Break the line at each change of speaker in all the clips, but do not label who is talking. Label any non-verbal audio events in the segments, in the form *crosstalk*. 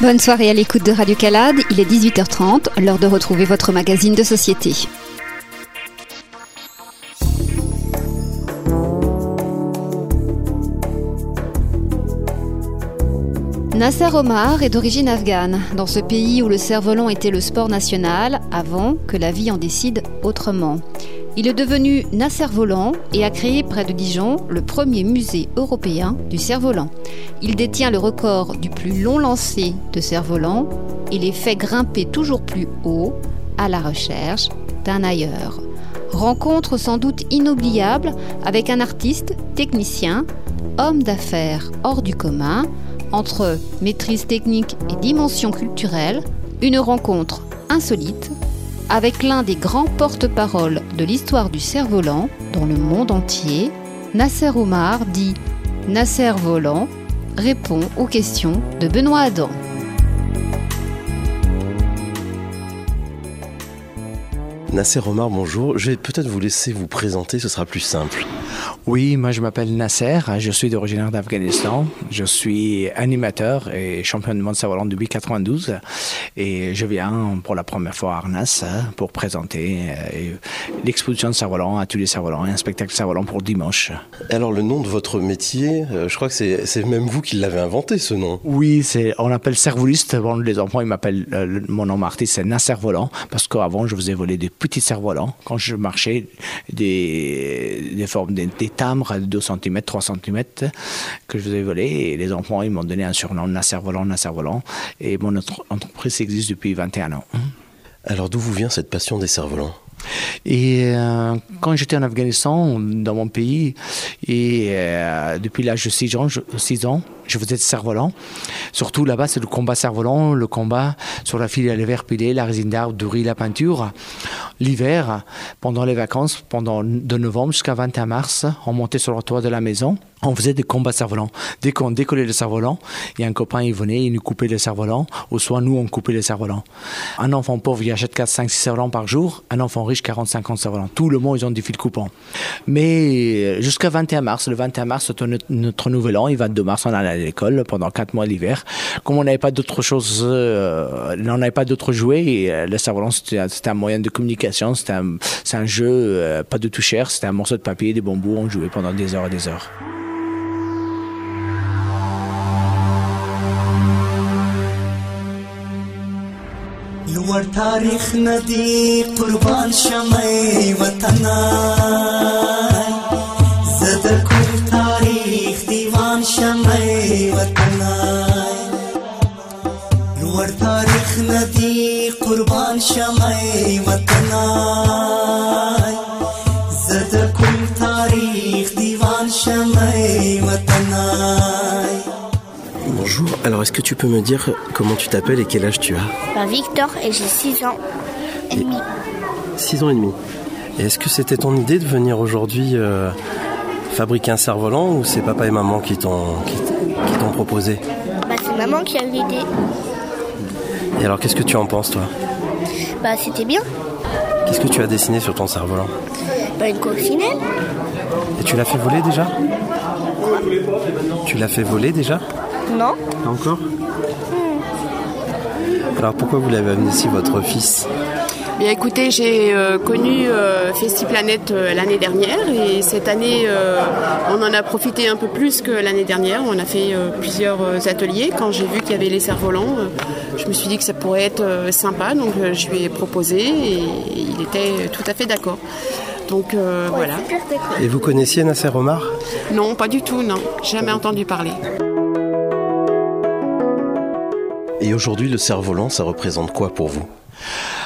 Bonne soirée à l'écoute de Radio Calade, il est 18h30, l'heure de retrouver votre magazine de société. Nasser Omar est d'origine afghane, dans ce pays où le cerf-volant était le sport national avant que la vie en décide autrement. Il est devenu Nasser Volant et a créé près de Dijon le premier musée européen du cerf-volant. Il détient le record du plus long lancer de cerf-volant et les fait grimper toujours plus haut à la recherche d'un ailleurs. Rencontre sans doute inoubliable avec un artiste, technicien, homme d'affaires hors du commun, entre maîtrise technique et dimension culturelle, une rencontre insolite avec l'un des grands porte-parole de l'histoire du cerf-volant dans le monde entier, Nasser Omar dit Nasser Volant répond aux questions de Benoît Adam.
Nasser Omar, bonjour. Je vais peut-être vous laisser vous présenter, ce sera plus simple.
Oui, moi je m'appelle Nasser, je suis d'origine d'Afghanistan. Je suis animateur et champion du monde cerf-volant depuis 92 et je viens pour la première fois à Arnas pour présenter euh, l'exposition de cerf-volant à tous les cerfs-volants et un spectacle cerf-volant pour dimanche.
Alors le nom de votre métier, euh, je crois que c'est même vous qui l'avez inventé ce nom.
Oui, c'est on appelle cervoliste. Bon, les enfants ils m'appellent euh, mon nom artiste c'est Nasser Volant parce qu'avant je faisais voler des petits cerfs-volants quand je marchais des, des formes des, des timbre de 2 cm, 3 cm que je faisais voler. Et les enfants, ils m'ont donné un surnom, Nasser Volant, Nasser Volant. Et mon entreprise existe depuis 21 ans.
Alors d'où vous vient cette passion des cerfs-volants
et euh, quand j'étais en Afghanistan, dans mon pays, et euh, depuis l'âge de 6 ans, je, 6 ans, je faisais du cerf-volant. Surtout là-bas, c'est le combat cerf-volant, le combat sur la file à l'hiver pilé, la résine d'arbre, du riz, la peinture. L'hiver, pendant les vacances, pendant de novembre jusqu'à 21 mars, on montait sur le toit de la maison on faisait des combats cerfs-volants. Dès qu'on décollait le cerf-volant, il y a un copain, il venait, il nous coupait le cerf-volant, ou soit nous, on coupait le cerf-volant. Un enfant pauvre, il achète 4, 5, 6 cerfs-volants par jour. Un enfant riche, 40, 50 cerfs-volants. Tout le monde, ils ont des fils coupants. Mais jusqu'à 21 mars, le 21 mars, c'est notre nouvel an, et 22 mars, on allait à l'école pendant 4 mois l'hiver. Comme on n'avait pas d'autre chose, euh, on n'avait pas d'autres jouets, et euh, le cerf-volant, c'était un moyen de communication, c'était un, un, jeu euh, pas de tout cher, c'était un morceau de papier, des bambous, on jouait pendant des heures et des heures.
لوړ تاریخ ندی قربان شمه وطنا زد کور تاریخ دیوان شمه وطنا لوړ تاریخ ندی قربان شمه وطنا زد کور تاریخ دیوان شمه وطنا
Bonjour, alors est-ce que tu peux me dire comment tu t'appelles et quel âge tu as
bah, Victor et j'ai 6 ans et demi.
6 ans et demi. Et est-ce que c'était ton idée de venir aujourd'hui euh, fabriquer un cerf-volant ou c'est papa et maman qui t'ont qui, t'ont proposé?
Bah, C'est maman qui a eu l'idée.
Et alors qu'est-ce que tu en penses toi?
Bah c'était bien.
Qu'est-ce que tu as dessiné sur ton cerf-volant?
Bah une coccinelle.
Et tu l'as fait voler déjà? Tu l'as fait voler déjà?
Non.
Encore? Alors pourquoi vous l'avez amené ici, votre fils
Bien écoutez, j'ai euh, connu euh, FestiPlanète euh, l'année dernière et cette année on en a profité un peu plus que l'année dernière. On a fait plusieurs ateliers. Quand j'ai vu qu'il y avait les cerfs-volants, je me suis dit que ça pourrait être sympa, donc je lui ai proposé et il était tout à fait d'accord. Donc voilà.
Et vous connaissiez Nasser Omar?
Non, pas du tout, non. Jamais entendu parler.
Et aujourd'hui, le cerf-volant, ça représente quoi pour vous?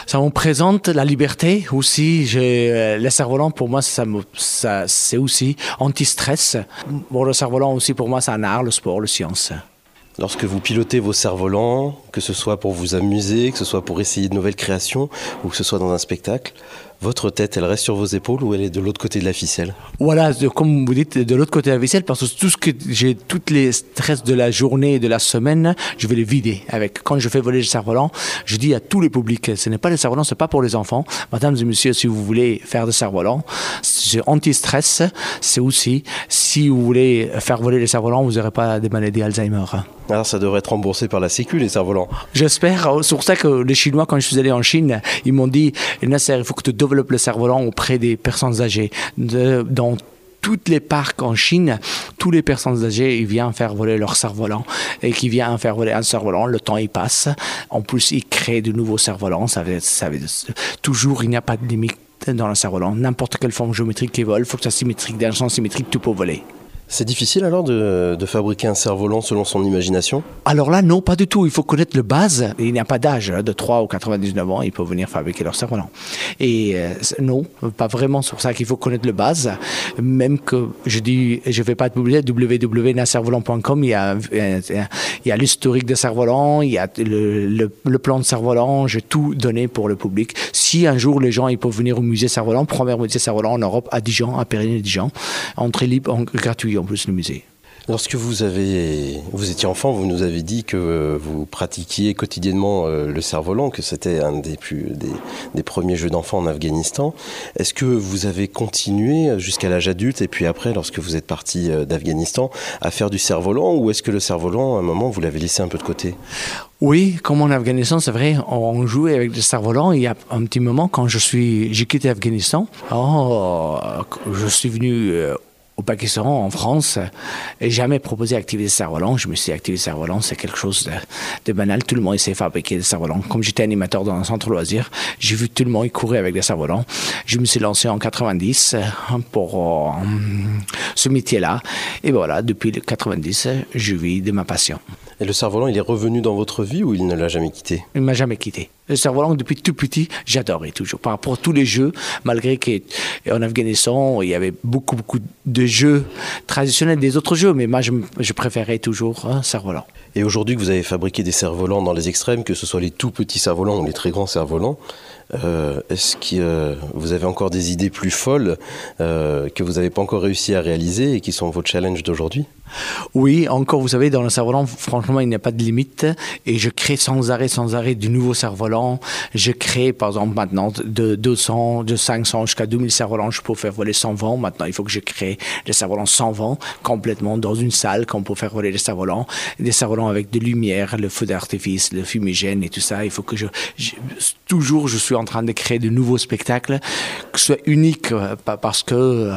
Ça représente la liberté aussi. Euh, le cerf-volant, pour moi, ça, ça c'est aussi anti-stress. Bon, le cerf-volant aussi, pour moi, c'est un art, le sport, le science.
Lorsque vous pilotez vos cerfs-volants, que ce soit pour vous amuser, que ce soit pour essayer de nouvelles créations ou que ce soit dans un spectacle, votre tête, elle reste sur vos épaules ou elle est de l'autre côté de la ficelle
Voilà, de- comme vous dites, de l'autre côté de la vaisselle, parce que tout ce que j'ai, toutes les stress de la journée et de la semaine, je vais les vider. Avec quand je fais voler le cerf-volant, je dis à tous les publics, ce n'est pas le cerf-volant, c'est pas pour les enfants. Mesdames et messieurs, si vous voulez faire de cerf-volant, c'est anti-stress. C'est aussi si vous voulez faire voler les cerfs-volants, vous n'aurez pas des maladies Alzheimer.
Alors ça devrait être remboursé par la Sécu, les cerfs-volants.
J'espère. C'est pour ça que les Chinois, quand je suis allé en Chine, ils m'ont dit Nasser, il faut que tu le cerf-volant auprès des personnes âgées. Dans toutes les parcs en Chine, tous les personnes âgées, ils viennent faire voler leur cerf-volant. Et qui viennent faire voler un cerf-volant, le temps il passe. En plus, ils créent de nouveaux cerfs-volants. Ça ça toujours, il n'y a pas de limite dans le cerf-volant. N'importe quelle forme géométrique qui vole, faut que ça soit symétrique. Le sens symétrique, tout peut voler.
C'est difficile alors de, de fabriquer un cerf-volant selon son imagination?
Alors là, non, pas du tout. Il faut connaître le base. Il n'y a pas d'âge. hein, De 3 ou 99 ans, ils peuvent venir fabriquer leur cerf-volant. Et euh, non, pas vraiment. C'est pour ça qu'il faut connaître le base. Même que je dis, je ne vais pas te publier, www.nascervolant.com, il y a, il y a l'historique des cerfs-volants, il y a le plan de cerf-volant. J'ai tout donné pour le public. Si un jour les gens ils peuvent venir au musée cerf-volant, premier musée cerf-volant en Europe, à Dijon, à Périgny-Dijon, entrée libre, en- gratuit en plus le musée.
Lorsque vous avez, vous étiez enfant, vous nous avez dit que vous pratiquiez quotidiennement euh, le cerf-volant, que c'était un des plus des, des premiers jeux d'enfants en Afghanistan. Est-ce que vous avez continué jusqu'à l'âge adulte et puis après, lorsque vous êtes parti euh, d'Afghanistan, à faire du cerf-volant ou est-ce que le cerf-volant, à un moment, vous l'avez laissé un peu de côté?
Oui, comme en Afghanistan, c'est vrai, on jouait avec des cerfs-volants. Il y a un petit moment, quand je suis, j'ai quitté Afghanistan, oh, je suis venu euh, au Pakistan, en France, et jamais proposé d'activer des cerfs-volants. Je me suis dit, activer des cerfs-volants, c'est quelque chose de, de banal. Tout le monde essaie de fabriquer des cerfs-volants. Comme j'étais animateur dans un centre loisir, j'ai vu tout le monde courir avec des cerfs-volants. Je me suis lancé en 90 euh, pour euh, ce métier-là. Et voilà, depuis le 90, je vis de ma passion.
Et le cerf-volant, il est revenu dans votre vie ou il ne l'a jamais quitté?
Il m'a jamais quitté. Le cerf-volant, depuis tout petit, j'adorais toujours. Par rapport à tous les jeux, malgré qu'en Afghanistan, il y avait beaucoup, beaucoup de jeux traditionnels des autres jeux, mais moi, je, je préférais toujours un cerf-volant.
Et aujourd'hui que vous avez fabriqué des cerfs-volants dans les extrêmes, que ce soit les tout petits cerfs-volants ou les très grands cerfs-volants, euh, est-ce que euh, vous avez encore des idées plus folles euh, que vous n'avez pas encore réussi à réaliser et qui sont vos challenges d'aujourd'hui?
Oui, encore, vous savez, dans le cerf-volant, franchement, il n'y a pas de limite. Et je crée sans arrêt, sans arrêt du nouveau cerf-volant. Je crée, par exemple, maintenant, de 200, de 500 jusqu'à 2000 cerfs-volants. Je peux faire voler sans vent. Maintenant, il faut que je crée des cerfs-volants sans vent, complètement dans une salle qu'on peut faire voler des cerfs-volants. Des cerfs-volants avec de lumière, le feu d'artifice, le fumigène et tout ça. Il faut que je, toujours, je suis en train de créer de nouveaux spectacles, que ce soit unique, euh, pa- parce que, euh,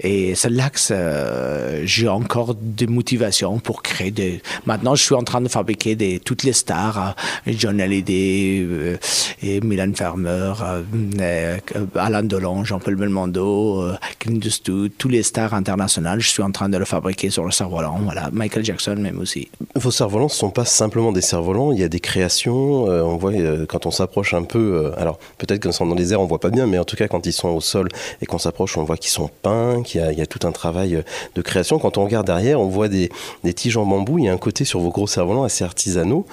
et c'est que ça- j'ai encore des motivations pour créer des. Maintenant, je suis en train de fabriquer des, toutes les stars, euh, John Hallyday, euh, et Milan Farmer, euh, euh, Alain Delon, Jean-Paul Belmondo, euh, Clint Eastwood, tous les stars internationales. Je suis en train de le fabriquer sur le cerf-volant. Voilà, Michael Jackson même aussi.
Vos cerfs-volants ne sont pas simplement des cerfs-volants, il y a des créations. euh, on voit euh, quand on s'approche un peu, euh, alors peut-être sont dans les airs, on voit pas bien, mais en tout cas quand ils sont au sol et qu'on s'approche, on voit qu'ils sont peints, il y a tout un travail euh, de création. Quand on regarde derrière, on voit des, des tiges en bambou. Il y a un côté sur vos gros cerfs-volants assez artisanaux.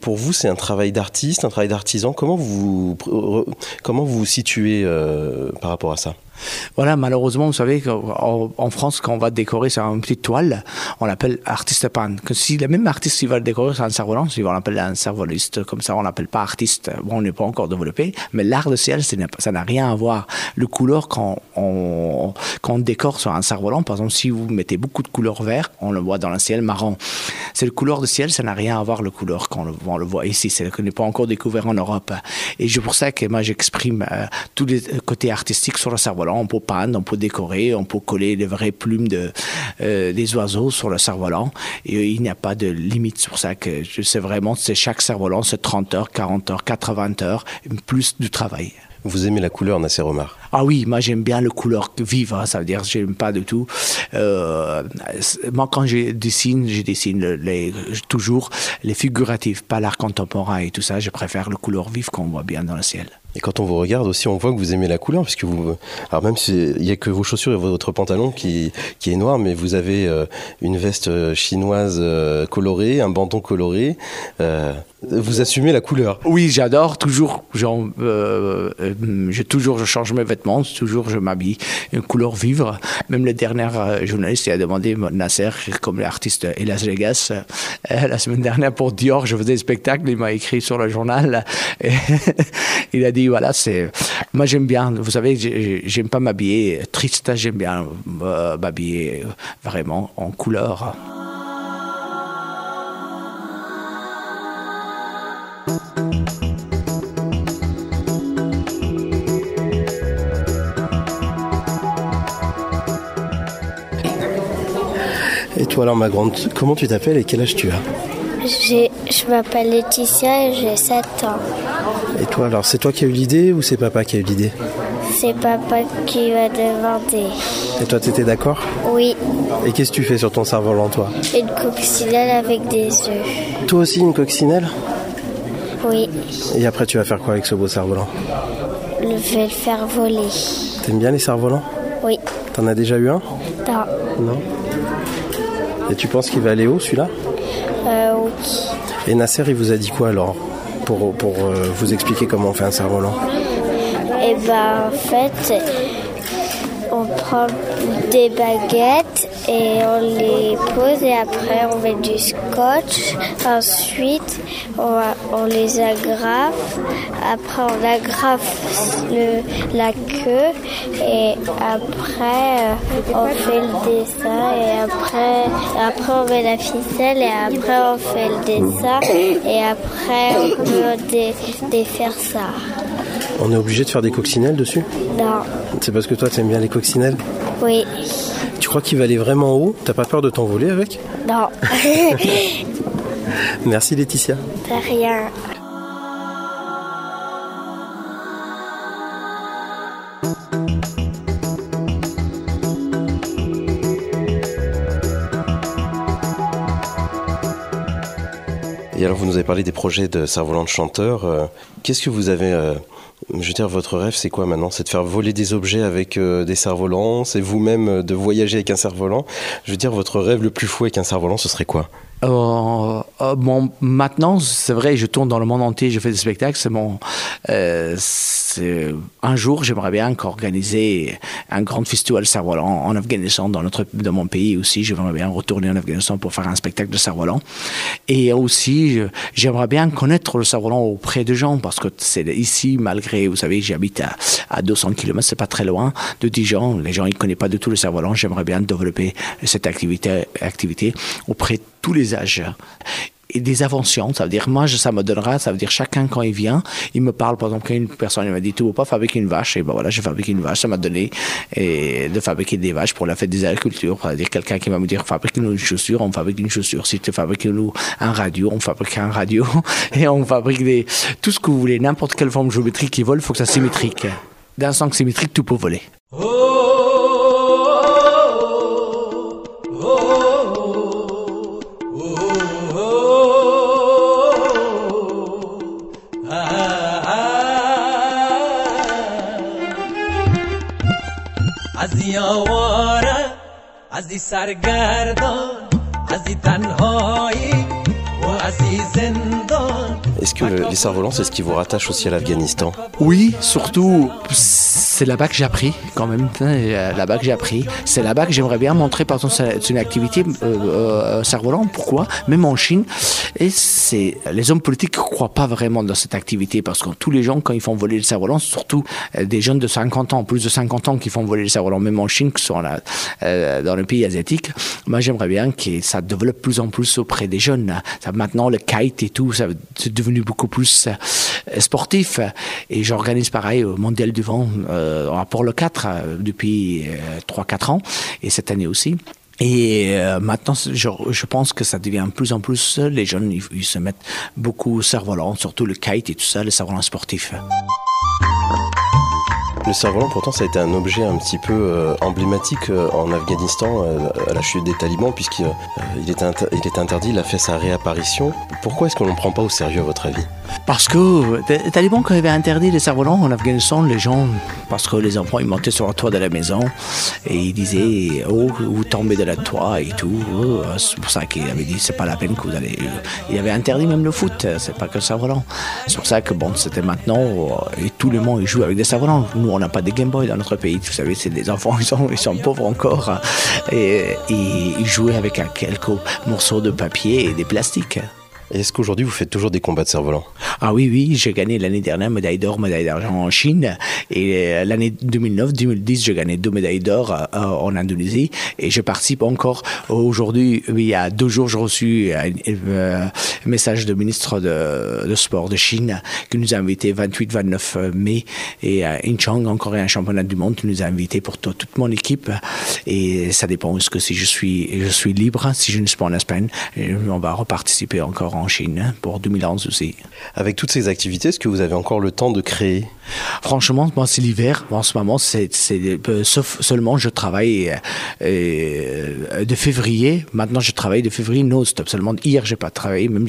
Pour vous, c'est un travail d'artiste, un travail d'artisan. Comment vous comment vous vous situez euh, par rapport à ça?
Voilà, malheureusement, vous savez qu'en en France, quand on va décorer sur une petite toile, on l'appelle artiste peintre. Que si le même artiste il va le décorer sur un cerf-volant, il va l'appeler un cerf-voliste. Comme ça, on l'appelle pas artiste. Bon, on n'est pas encore développé, mais l'art de ciel, ça n'a rien à voir. Le couleur, quand on, on décore sur un cerf-volant, par exemple, si vous mettez beaucoup de couleur vert, on le voit dans le ciel marron. C'est le couleur de ciel, ça n'a rien à voir le couleur quand on le, on le voit ici. C'est qu'on n'est pas encore découvert en Europe. Et c'est pour ça que moi, j'exprime euh, tous les côtés artistiques sur le cerf-volant. On peut peindre, on peut décorer, on peut coller les vraies plumes de, euh, des oiseaux sur le cerf-volant. Et euh, il n'y a pas de limite. Pour ça que je sais vraiment, c'est chaque cerf-volant, c'est 30 heures, 40 heures, 80 heures, plus du travail.
Vous aimez la couleur, Nasser Omar?
Ah oui, moi j'aime bien le couleur vive, hein, ça veut dire j'aime pas du tout. Euh, moi quand je dessine, je dessine le- les, toujours les figuratifs, pas l'art contemporain et tout ça. Je préfère le couleur vive qu'on voit bien dans le ciel.
Et quand on vous regarde aussi, on voit que vous aimez la couleur, puisque vous, alors même s'il n'y a que vos chaussures et votre pantalon qui, qui est noir, mais vous avez euh, une veste euh, chinoise euh, colorée, un bandeau coloré. Vous assumez la couleur.
Oui, j'adore toujours. Euh, euh, je toujours je change mes vêtements, toujours je m'habille une couleur vivre. Même le dernier euh, journaliste a demandé Nasser, comme l'artiste Elas Vegas, *laughs* la semaine dernière pour Dior, je faisais un spectacle, il m'a écrit sur le journal. *laughs* Il a dit voilà, c'est. Moi j'aime bien. Vous savez, j'ai- j'aime pas m'habiller triste. J'aime bien m'habiller vraiment en couleur.
Toi alors ma grande, comment tu t'appelles et quel âge tu as
Je m'appelle Laetitia et j'ai 7 ans.
Et toi alors c'est toi qui as eu l'idée ou c'est papa qui a eu l'idée
C'est papa qui m'a demandé.
Et toi t'étais d'accord
Oui,
Et qu'est-ce que tu fais sur ton cerf-volant toi
une coccinelle avec des œufs.
Toi aussi une coccinelle
Oui,
Et après tu vas faire quoi avec ce beau cerf-volant
je vais le faire voler.
T'aimes bien les cerfs-volants
Oui,
T'en as déjà eu un
non,
Non Et tu penses qu'il va aller haut celui-là
euh, oui.
Et Nasser il vous a dit quoi alors pour, pour euh, vous expliquer comment on fait un cerf-volant
Et ben en fait, on prend des baguettes et on les pose et après on met du scotch. Ensuite, on, on les agrafe. Après, on agrafe le, la queue. Et après euh, on fait le dessin. Et après, après on met la ficelle. Et après on fait le dessin. Et après on peut dé- défaire ça.
On est obligé de faire des coccinelles dessus?
Non,
C'est parce que toi t'aimes bien les coccinelles?
Oui,
Tu crois qu'il va aller vraiment haut T'as pas peur de t'envoler avec?
Non, *laughs*
Merci Laetitia.
de rien.
Alors, vous nous avez parlé des projets de cerf-volant de chanteur. Euh, Qu'est-ce que vous avez euh, Je veux dire, votre rêve, c'est quoi maintenant? C'est de faire voler des objets avec euh, des cerfs-volants? C'est vous-même de voyager avec un cerf-volant? Je veux dire, votre rêve le plus fou avec un cerf-volant, ce serait quoi?
Euh, euh, bon, maintenant, c'est vrai, je tourne dans le monde entier, je fais des spectacles. C'est mon, euh, un jour, j'aimerais bien organiser un grand festival cerf-volant en Afghanistan, dans notre, dans mon pays aussi. J'aimerais bien retourner en Afghanistan pour faire un spectacle de cerf-volant. Et aussi, j'aimerais bien connaître le cerf-volant auprès des gens, parce que c'est ici, malgré, vous savez, j'habite à, à 200 km, c'est pas très loin de Dijon. Les gens, ils connaissent pas du tout le cerf-volant. J'aimerais bien développer cette activité, activité auprès de tous les âges. Et des inventions, ça veut dire, moi, ça me donnera, ça veut dire, chacun, quand il vient, il me parle, par exemple, quand une personne m'a dit, tu veux pas fabriquer une vache? Et ben voilà, je fabrique une vache, ça m'a donné et de fabriquer des vaches pour la fête des agricultures. Ça veut dire, quelqu'un qui va me dire, fabrique-nous une chaussure, on fabrique une chaussure. Si tu fabriques un radio, on fabrique un radio. *laughs* Et on fabrique des, tout ce que vous voulez, n'importe quelle forme géométrique qui vole, faut que ça soit symétrique. D'un sens symétrique, tout peut voler.
از از این سرگردان از این تنهایی و از این زندان
Est-ce que le- les cerfs-volants, c'est ce qui vous rattache aussi à l'Afghanistan
Oui, surtout, c'est là-bas que j'ai appris, quand même. hein, euh, Là-bas que j'ai appris. C'est là-bas que j'aimerais bien montrer, par exemple, c'est une activité euh, euh, cerf-volant. Pourquoi? Même en Chine. Et c'est les hommes politiques ne croient pas vraiment dans cette activité parce que tous les gens, quand ils font voler le cerf-volant, surtout euh, des jeunes de 50 ans, plus de 50 ans qui font voler le cerf-volant, même en Chine, qui sont là, euh, dans les pays asiatiques, moi j'aimerais bien que ça développe plus en plus auprès des jeunes. Ça, maintenant, le kite et tout, ça c'est devenu beaucoup plus sportif. Et j'organise pareil au Mondial du Vent euh, à Port-le 4 euh, depuis euh, 3-4 ans et cette année aussi. Et euh, maintenant, je, je pense que ça devient de plus en plus, euh, les jeunes, ils, ils se mettent beaucoup au cerf-volant, surtout le kite et tout ça, le cerf-volant sportif.
Le cerf-volant, pourtant, ça a été un objet un petit peu euh, emblématique euh, en Afghanistan euh, à la chute des talibans, puisqu'il il était, inter- il était interdit, il a fait sa réapparition. Pourquoi est-ce qu'on ne le prend pas au sérieux, à votre avis?
Parce que les talibans, quand avaient interdit les cerfs-volants en Afghanistan, les gens, parce que les enfants, ils montaient sur le toit de la maison et ils disaient Oh, vous tombez de la toit et tout. Oh, C'est pour ça qu'ils avaient dit C'est pas la peine que vous allez. Ils avaient interdit même le foot, c'est pas que le cerf-volant. C'est pour ça que bon, c'était maintenant, et tout le monde ils joue avec des cerfs-volants. On n'a pas de Game Boy dans notre pays. Vous savez, c'est des enfants, ils sont, ils sont pauvres encore. Et, et ils jouaient avec quelques morceaux de papier et des plastiques.
Est-ce qu'aujourd'hui, vous faites toujours des combats de cerf-volant
Ah oui, oui, j'ai gagné l'année dernière médaille d'or, médaille d'argent en Chine. Et euh, l'année 2009, 2010, j'ai gagné deux médailles d'or euh, en Indonésie. Et je participe encore aujourd'hui. Il y a deux jours, j'ai reçu un euh, message du ministre de, de sport de Chine qui nous a invités 28-29 mai. Et à Incheon, encore un championnat du monde, qui nous a invités pour to- toute mon équipe. Et ça dépend parce que si je suis, je suis libre, si je ne suis pas en Espagne, on va reparticiper encore en Chine pour 2011 aussi.
Avec toutes ces activités, est-ce que vous avez encore le temps de créer?
Franchement, moi, c'est l'hiver. En ce moment, c'est, euh, sauf seulement je travaille euh, euh, de février. Maintenant, je travaille de février non-stop. Seulement hier, j'ai pas travaillé, même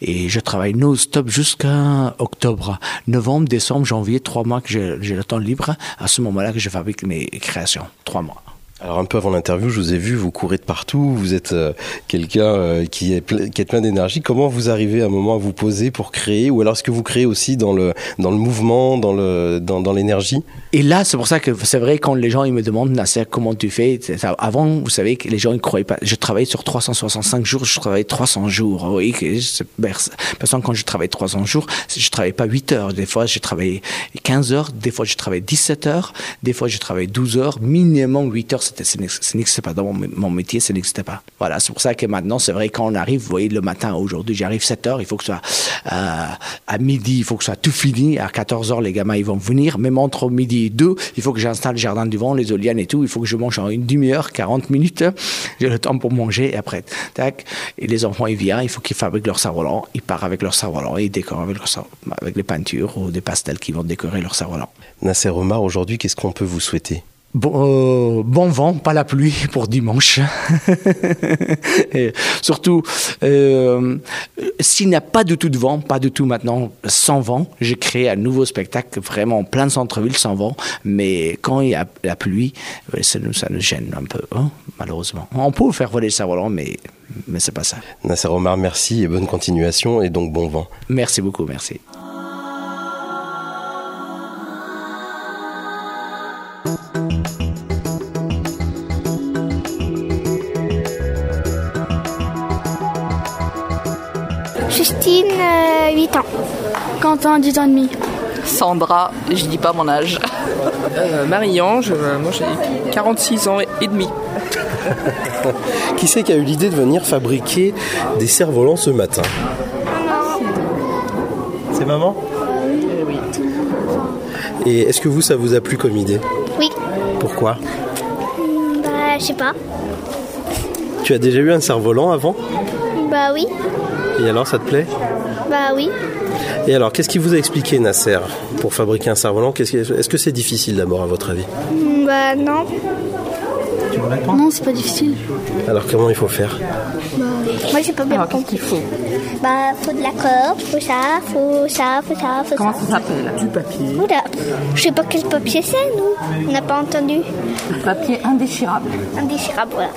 et je travaille non-stop jusqu'à octobre, novembre, décembre, janvier, trois mois que j'ai, j'ai le temps libre. À ce moment-là, que je fabrique mes créations, trois mois.
Alors un peu avant l'interview, je vous ai vu, vous courez de partout, vous êtes euh, quelqu'un euh, qui, est plein d'énergie. Comment vous arrivez à un moment à vous poser pour créer Ou alors est-ce que vous créez aussi dans le, dans le mouvement, dans le dans, dans l'énergie?
Et là, c'est pour ça que c'est vrai quand les gens ils me demandent Nasser comment tu fais. Avant, vous savez que les gens ils croyaient pas. Je travaillais sur 365 jours, je travaillais 300 jours. Oui, que c'est- personne quand je travaille 300 jours, je travaillais pas 8 heures. Des fois, je travaillais 15 heures. Des fois, je travaillais 17 heures. Des fois, je travaillais 12 heures. Minimum 8 heures. Ça n'ex- ça n'existait pas dans mon, métier, ça n'existait pas. Voilà, c'est pour ça que maintenant, c'est vrai quand on arrive, vous voyez, le matin aujourd'hui, j'arrive 7 heures. Il faut que ce soit euh, à midi, il faut que ce soit tout fini. À 14 heures, les gamins ils vont venir. Même entre midi et 2, il faut que j'installe le jardin du vent, les éoliennes et tout. Il faut que je mange en une demi-heure, 40 minutes. *laughs* J'ai le temps pour manger et après, tac. Et les enfants, ils viennent, il faut qu'ils fabriquent leur cerf-volant. Ils partent avec leur cerf-volant et ils décorent avec les peintures ou des pastels qui vont décorer leur cerf-volant.
Nasser Omar, aujourd'hui, qu'est-ce qu'on peut vous souhaiter?
Bon, euh, bon vent, pas la pluie pour dimanche. *laughs* Et surtout, euh, s'il n'y a pas du tout de vent, pas du tout maintenant, sans vent, j'ai créé un nouveau spectacle vraiment en plein centre-ville sans vent. Mais quand il y a la pluie, ça nous, ça nous gêne un peu, hein, malheureusement. On peut faire voler le cerf-volant, mais, mais c'est pas ça.
Nasser Omar, merci et bonne continuation et donc bon vent.
Merci beaucoup, merci.
Quentin, 10 ans et demi.
Sandra, je dis pas mon âge.
Euh, Marie-Ange, euh, moi j'ai 46 ans et demi. *laughs*
Qui c'est qui a eu l'idée de venir fabriquer des cerfs-volants ce matin C'est maman
oui.
Et est-ce que vous, ça vous a plu comme idée
Oui.
Pourquoi
Bah, je sais pas.
Tu as déjà eu un cerf-volant avant
Bah oui.
Et alors, ça te plaît
Bah oui.
Et alors, qu'est-ce qui vous a expliqué Nasser pour fabriquer un cerf-volant que- Est-ce que c'est difficile d'abord à votre avis
Bah non.
Non, c'est pas difficile.
Alors, comment il faut faire
Moi, j'ai pas bien
qu'est-ce
compris.
qu'il faut
Bah, faut de la corde, faut ça, faut ça, faut ça, faut
Comment
ça.
ça s'appelle
Du papier.
Oula, je sais pas quel papier c'est, nous. On n'a pas entendu.
Du papier indéchirable.
Indéchirable, voilà.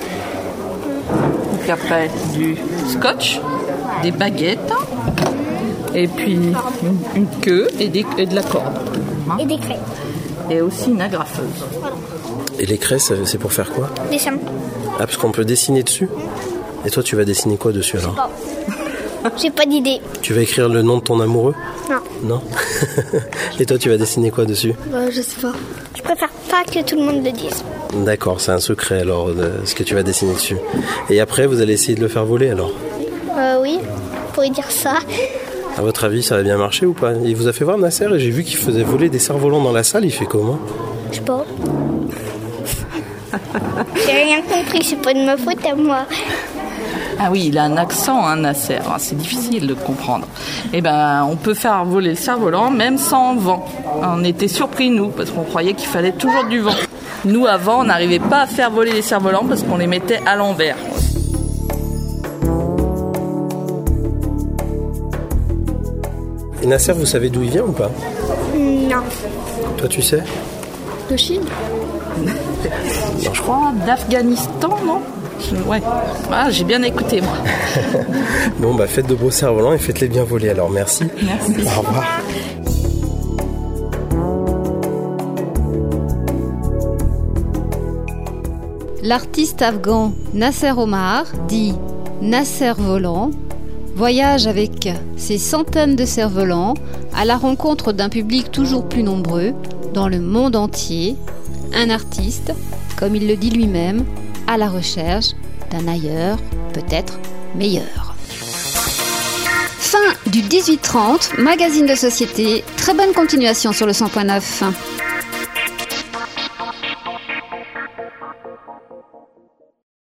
Donc après, du scotch, des baguettes,
Et puis une, une queue et, des- et de la corde.
Et des craies.
et aussi une agrafeuse.
Et les craies, c'est pour faire quoi
Des chambres.
Ah, parce qu'on peut dessiner dessus Et toi, tu vas dessiner quoi dessus alors
J'ai pas d'idée.
Tu vas écrire le nom de ton amoureux
Non.
Non *laughs* Et toi, tu vas dessiner quoi dessus
Bah, je sais pas.
Je préfère pas que tout le monde le dise.
D'accord, c'est un secret alors, de ce que tu vas dessiner dessus. Et après, vous allez essayer de le faire voler alors
Euh, oui, pour dire ça.
À votre avis, ça va bien marcher ou pas? Il vous a fait voir Nasser et j'ai vu qu'il faisait voler des cerfs-volants dans la salle. Il fait comment?
Je sais pas. J'ai rien compris, c'est pas de ma faute à moi.
Ah oui, il a un accent, hein, Nasser. Ah, C'est difficile de comprendre. Eh ben, on peut faire voler le cerf-volant même sans vent. On était surpris, nous, parce qu'on croyait qu'il fallait toujours du vent. Nous, avant, on n'arrivait pas à faire voler les cerfs-volants parce qu'on les mettait à l'envers.
Et Nasser, vous savez d'où il vient ou pas?
Non.
Toi, tu sais?
De Chine *laughs*
Je crois d'Afghanistan, non? Ouais. Ah, j'ai bien écouté, moi. *laughs*
Bon, bah faites de beaux cerfs-volants et faites-les bien voler alors, merci.
Merci.
Au revoir.
L'artiste afghan Nasser Omar, dit Nasser Volant, voyage avec ses centaines de cerfs-volants à la rencontre d'un public toujours plus nombreux dans le monde entier, un artiste, comme il le dit lui-même, à la recherche d'un ailleurs peut-être meilleur. Fin du 1830, magazine de société. Très bonne continuation sur le 100.9.